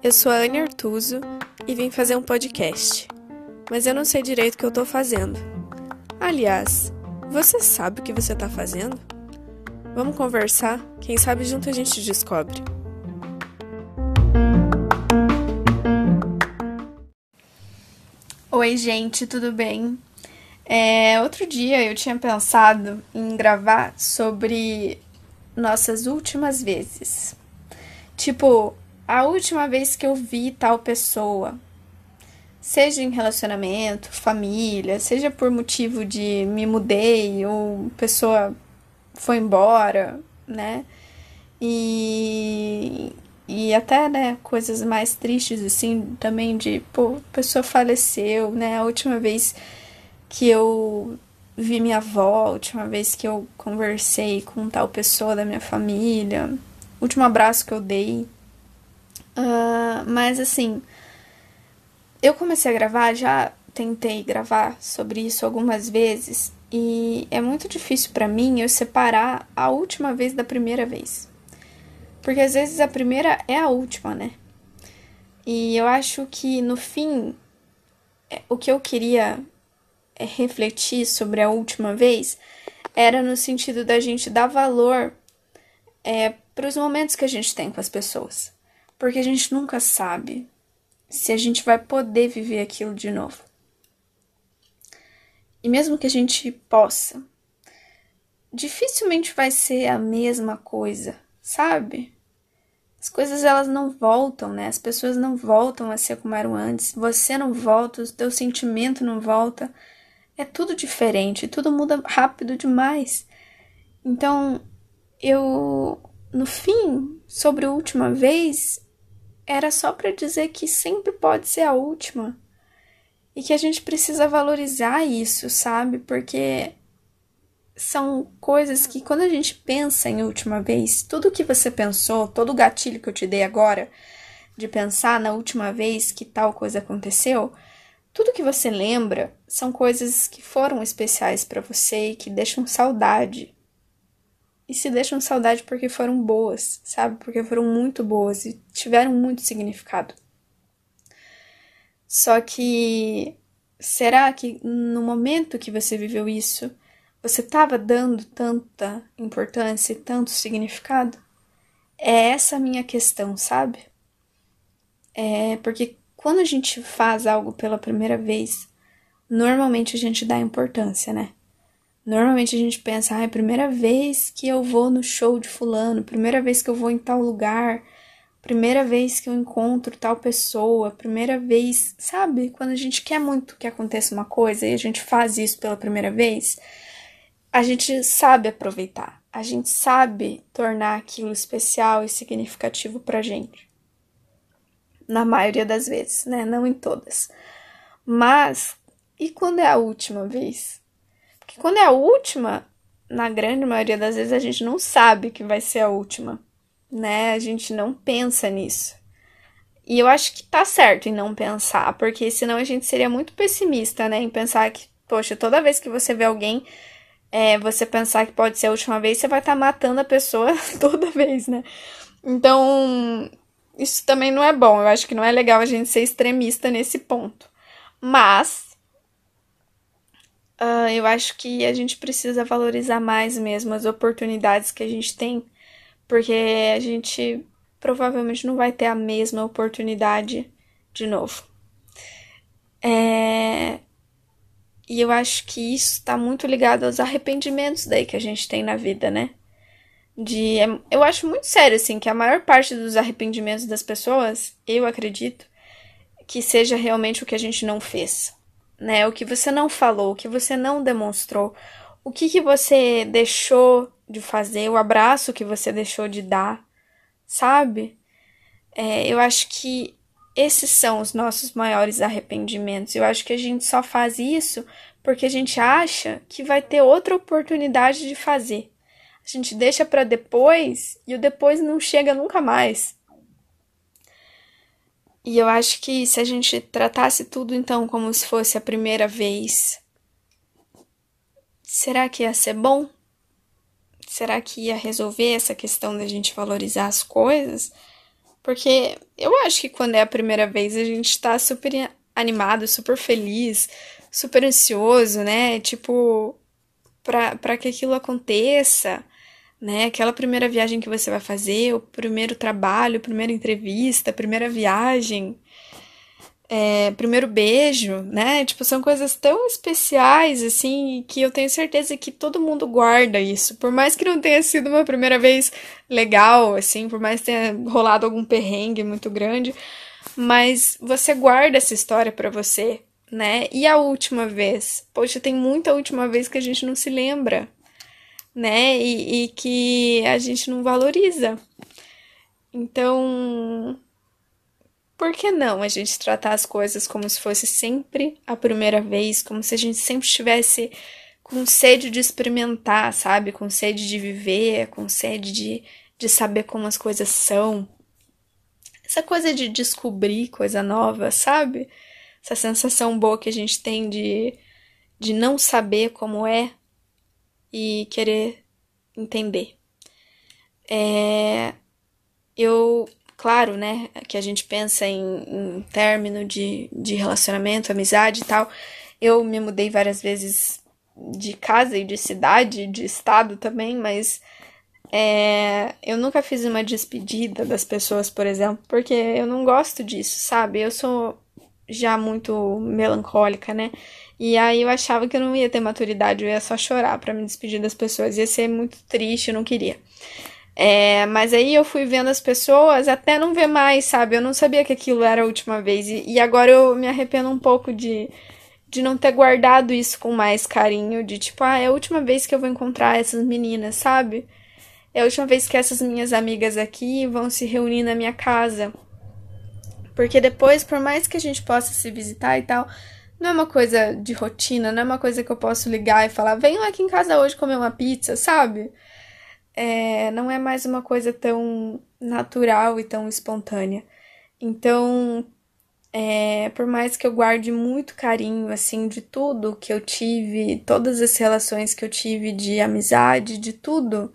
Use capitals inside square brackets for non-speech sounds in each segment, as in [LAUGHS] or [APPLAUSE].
Eu sou a Anne Artuso e vim fazer um podcast, mas eu não sei direito o que eu tô fazendo. Aliás, você sabe o que você tá fazendo? Vamos conversar? Quem sabe junto a gente descobre. Oi, gente, tudo bem? É, outro dia eu tinha pensado em gravar sobre nossas últimas vezes. Tipo, a última vez que eu vi tal pessoa, seja em relacionamento, família, seja por motivo de me mudei ou pessoa foi embora, né? E, e até, né, coisas mais tristes, assim, também de, pô, pessoa faleceu, né? A última vez que eu vi minha avó, a última vez que eu conversei com tal pessoa da minha família, último abraço que eu dei. Uh, mas assim, eu comecei a gravar, já tentei gravar sobre isso algumas vezes e é muito difícil para mim eu separar a última vez da primeira vez. Porque às vezes a primeira é a última, né? E eu acho que no fim é, o que eu queria é, refletir sobre a última vez era no sentido da gente dar valor é, para os momentos que a gente tem com as pessoas porque a gente nunca sabe se a gente vai poder viver aquilo de novo. E mesmo que a gente possa, dificilmente vai ser a mesma coisa, sabe? As coisas elas não voltam, né? As pessoas não voltam a ser como eram antes. Você não volta, o teu sentimento não volta. É tudo diferente, tudo muda rápido demais. Então, eu no fim, sobre a última vez, era só para dizer que sempre pode ser a última. E que a gente precisa valorizar isso, sabe? Porque são coisas que quando a gente pensa em última vez, tudo que você pensou, todo o gatilho que eu te dei agora de pensar na última vez que tal coisa aconteceu, tudo que você lembra são coisas que foram especiais para você e que deixam saudade e se deixam saudade porque foram boas, sabe? Porque foram muito boas e tiveram muito significado. Só que será que no momento que você viveu isso, você estava dando tanta importância e tanto significado? É essa a minha questão, sabe? É porque quando a gente faz algo pela primeira vez, normalmente a gente dá importância, né? Normalmente a gente pensa, ah, é a primeira vez que eu vou no show de fulano, primeira vez que eu vou em tal lugar, primeira vez que eu encontro tal pessoa, primeira vez, sabe? Quando a gente quer muito que aconteça uma coisa e a gente faz isso pela primeira vez, a gente sabe aproveitar, a gente sabe tornar aquilo especial e significativo pra gente. Na maioria das vezes, né? Não em todas. Mas, e quando é a última vez? Porque quando é a última, na grande maioria das vezes a gente não sabe que vai ser a última, né? A gente não pensa nisso. E eu acho que tá certo em não pensar, porque senão a gente seria muito pessimista, né? Em pensar que, poxa, toda vez que você vê alguém, é, você pensar que pode ser a última vez, você vai estar tá matando a pessoa [LAUGHS] toda vez, né? Então, isso também não é bom. Eu acho que não é legal a gente ser extremista nesse ponto. Mas Uh, eu acho que a gente precisa valorizar mais mesmo as oportunidades que a gente tem, porque a gente provavelmente não vai ter a mesma oportunidade de novo. É... E eu acho que isso está muito ligado aos arrependimentos daí que a gente tem na vida, né? De, é, eu acho muito sério, assim, que a maior parte dos arrependimentos das pessoas, eu acredito, que seja realmente o que a gente não fez né? O que você não falou, o que você não demonstrou, o que, que você deixou de fazer, o abraço que você deixou de dar, sabe? É, eu acho que esses são os nossos maiores arrependimentos. Eu acho que a gente só faz isso porque a gente acha que vai ter outra oportunidade de fazer. A gente deixa para depois e o depois não chega nunca mais. E eu acho que se a gente tratasse tudo então como se fosse a primeira vez, será que ia ser bom? Será que ia resolver essa questão da gente valorizar as coisas? Porque eu acho que quando é a primeira vez a gente tá super animado, super feliz, super ansioso, né? Tipo, pra, pra que aquilo aconteça, né? Aquela primeira viagem que você vai fazer, o primeiro trabalho, primeira entrevista, primeira viagem é, primeiro beijo, né? Tipo, são coisas tão especiais, assim, que eu tenho certeza que todo mundo guarda isso. Por mais que não tenha sido uma primeira vez legal, assim, por mais que tenha rolado algum perrengue muito grande, mas você guarda essa história para você, né? E a última vez? Poxa, tem muita última vez que a gente não se lembra, né? E, e que a gente não valoriza. Então, por que não a gente tratar as coisas como se fosse sempre a primeira vez, como se a gente sempre estivesse com sede de experimentar, sabe? Com sede de viver, com sede de, de saber como as coisas são. Essa coisa de descobrir coisa nova, sabe? Essa sensação boa que a gente tem de, de não saber como é e querer entender. É, eu claro, né, que a gente pensa em, em término de, de relacionamento, amizade e tal. Eu me mudei várias vezes de casa e de cidade, de estado também, mas é, eu nunca fiz uma despedida das pessoas, por exemplo, porque eu não gosto disso, sabe? Eu sou já muito melancólica, né? E aí eu achava que eu não ia ter maturidade, eu ia só chorar para me despedir das pessoas, ia ser muito triste, eu não queria. É, mas aí eu fui vendo as pessoas até não ver mais, sabe? Eu não sabia que aquilo era a última vez. E, e agora eu me arrependo um pouco de, de não ter guardado isso com mais carinho. De tipo, ah, é a última vez que eu vou encontrar essas meninas, sabe? É a última vez que essas minhas amigas aqui vão se reunir na minha casa. Porque depois, por mais que a gente possa se visitar e tal, não é uma coisa de rotina, não é uma coisa que eu posso ligar e falar, venham aqui em casa hoje comer uma pizza, sabe? é, não é mais uma coisa tão natural e tão espontânea. Então, é, por mais que eu guarde muito carinho, assim, de tudo que eu tive, todas as relações que eu tive de amizade, de tudo,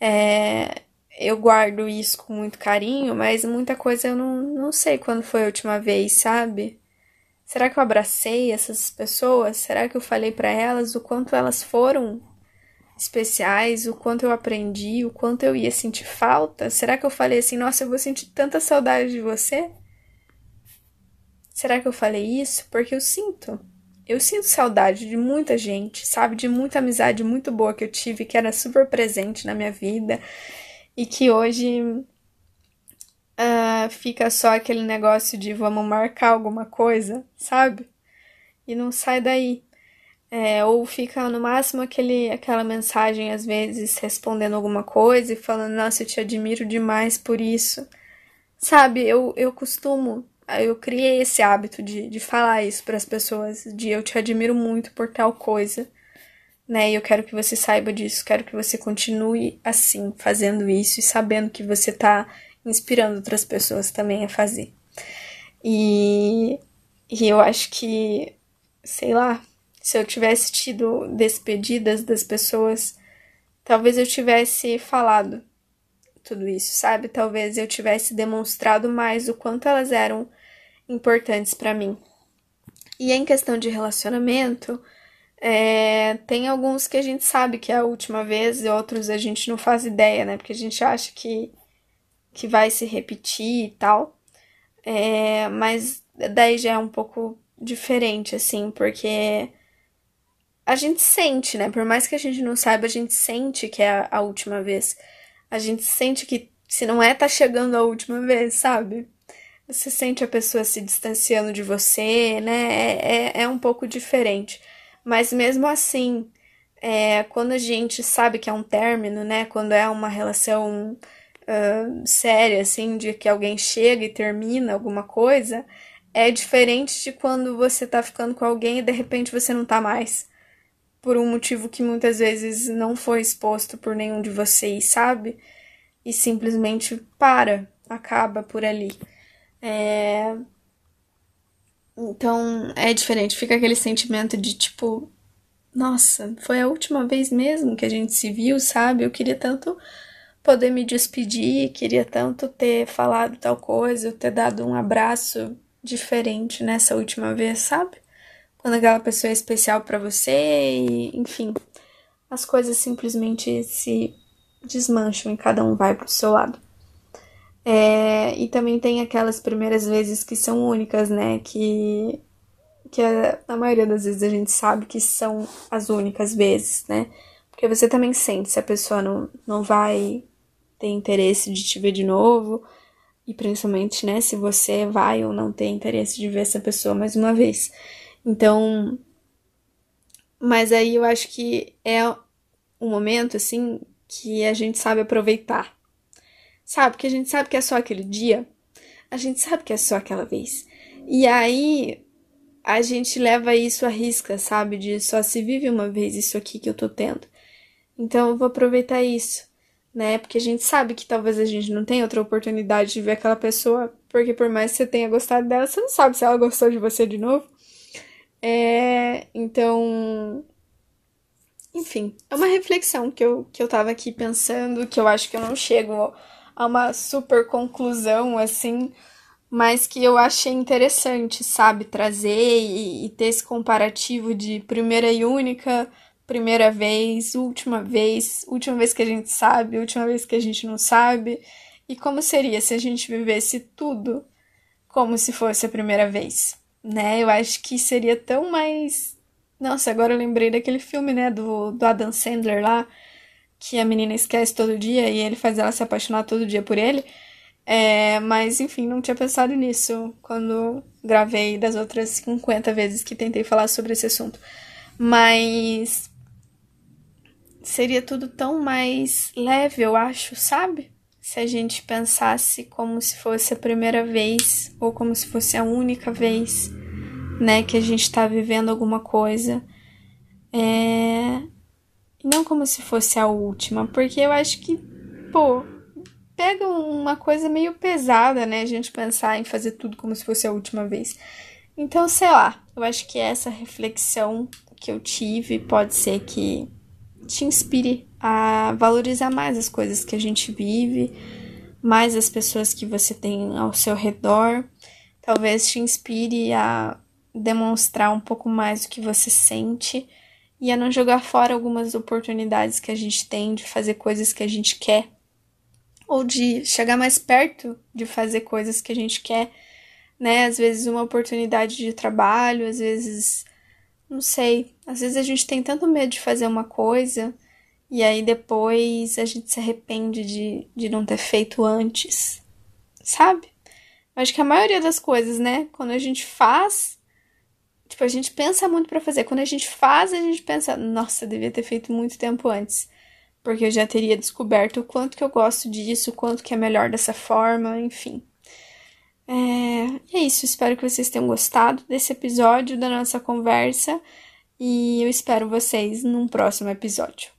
é, eu guardo isso com muito carinho, mas muita coisa eu não, não sei quando foi a última vez, sabe? Será que eu abracei essas pessoas? Será que eu falei para elas o quanto elas foram especiais, o quanto eu aprendi, o quanto eu ia sentir falta? Será que eu falei assim, nossa, eu vou sentir tanta saudade de você? Será que eu falei isso? Porque eu sinto. Eu sinto saudade de muita gente, sabe? De muita amizade muito boa que eu tive, que era super presente na minha vida e que hoje fica só aquele negócio de vamos marcar alguma coisa, sabe? E não sai daí. É, ou fica no máximo aquele, aquela mensagem, às vezes, respondendo alguma coisa e falando, nossa, eu te admiro demais por isso. Sabe, eu, eu costumo, eu criei esse hábito de, de falar isso para as pessoas, de eu te admiro muito por tal coisa, né? E eu quero que você saiba disso, quero que você continue assim, fazendo isso e sabendo que você tá inspirando outras pessoas também a fazer. E, e eu acho que, sei lá, se eu tivesse tido despedidas das pessoas, talvez eu tivesse falado tudo isso, sabe? Talvez eu tivesse demonstrado mais o quanto elas eram importantes para mim. E em questão de relacionamento, é, tem alguns que a gente sabe que é a última vez e outros a gente não faz ideia, né? Porque a gente acha que, que vai se repetir e tal. É, mas daí já é um pouco diferente, assim, porque a gente sente, né? Por mais que a gente não saiba, a gente sente que é a, última vez. A gente sente que se não é, tá chegando a última vez, sabe? Você sente a pessoa se distanciando de você, né? É, é, é um pouco diferente. Mas mesmo assim, é, quando a gente sabe que é um término, né? Quando é uma relação uh, séria, assim, de que alguém chega e termina alguma coisa, é diferente de quando você tá ficando com alguém e de repente você não tá mais por um motivo que muitas vezes não foi exposto por nenhum de vocês, sabe? E simplesmente para, acaba por ali. É... Então é diferente, fica aquele sentimento de tipo, nossa, foi a última vez mesmo que a gente se viu, sabe? Eu queria tanto poder me despedir, queria tanto ter falado tal coisa, ter dado um abraço diferente nessa última vez, sabe? Quando aquela pessoa é especial para você e, enfim, as coisas simplesmente se desmancham e cada um vai pro seu lado. É, e também tem aquelas primeiras vezes que são únicas, né? Que, que a, a maioria das vezes a gente sabe que são as únicas vezes, né? Porque você também sente se a pessoa não, não vai ter interesse de te ver de novo. E principalmente, né, se você vai ou não ter interesse de ver essa pessoa mais uma vez. Então. Mas aí eu acho que é um momento, assim, que a gente sabe aproveitar. Sabe? Que a gente sabe que é só aquele dia. A gente sabe que é só aquela vez. E aí a gente leva isso à risca, sabe? De só se vive uma vez isso aqui que eu tô tendo. Então eu vou aproveitar isso, né? Porque a gente sabe que talvez a gente não tenha outra oportunidade de ver aquela pessoa, porque por mais que você tenha gostado dela, você não sabe se ela gostou de você de novo. É, então, enfim, é uma reflexão que eu, que eu tava aqui pensando, que eu acho que eu não chego a uma super conclusão, assim, mas que eu achei interessante, sabe, trazer e, e ter esse comparativo de primeira e única primeira vez, última vez, última vez que a gente sabe, última vez que a gente não sabe. E como seria se a gente vivesse tudo como se fosse a primeira vez, né? Eu acho que seria tão mais. Nossa, agora eu lembrei daquele filme, né, do, do Adam Sandler lá, que a menina esquece todo dia e ele faz ela se apaixonar todo dia por ele. É, mas enfim, não tinha pensado nisso quando gravei das outras 50 vezes que tentei falar sobre esse assunto. Mas seria tudo tão mais leve, eu acho, sabe? Se a gente pensasse como se fosse a primeira vez ou como se fosse a única vez, né, que a gente tá vivendo alguma coisa. É... Não como se fosse a última, porque eu acho que, pô, pega uma coisa meio pesada, né, a gente pensar em fazer tudo como se fosse a última vez. Então, sei lá, eu acho que essa reflexão que eu tive pode ser que te inspire a valorizar mais as coisas que a gente vive, mais as pessoas que você tem ao seu redor. Talvez te inspire a demonstrar um pouco mais o que você sente e a não jogar fora algumas oportunidades que a gente tem de fazer coisas que a gente quer ou de chegar mais perto de fazer coisas que a gente quer, né? Às vezes uma oportunidade de trabalho, às vezes não sei, às vezes a gente tem tanto medo de fazer uma coisa e aí depois a gente se arrepende de, de não ter feito antes, sabe? Acho que a maioria das coisas, né, quando a gente faz, tipo, a gente pensa muito para fazer. Quando a gente faz, a gente pensa, nossa, devia ter feito muito tempo antes. Porque eu já teria descoberto o quanto que eu gosto disso, o quanto que é melhor dessa forma, enfim. É, é isso, espero que vocês tenham gostado desse episódio da nossa conversa e eu espero vocês num próximo episódio.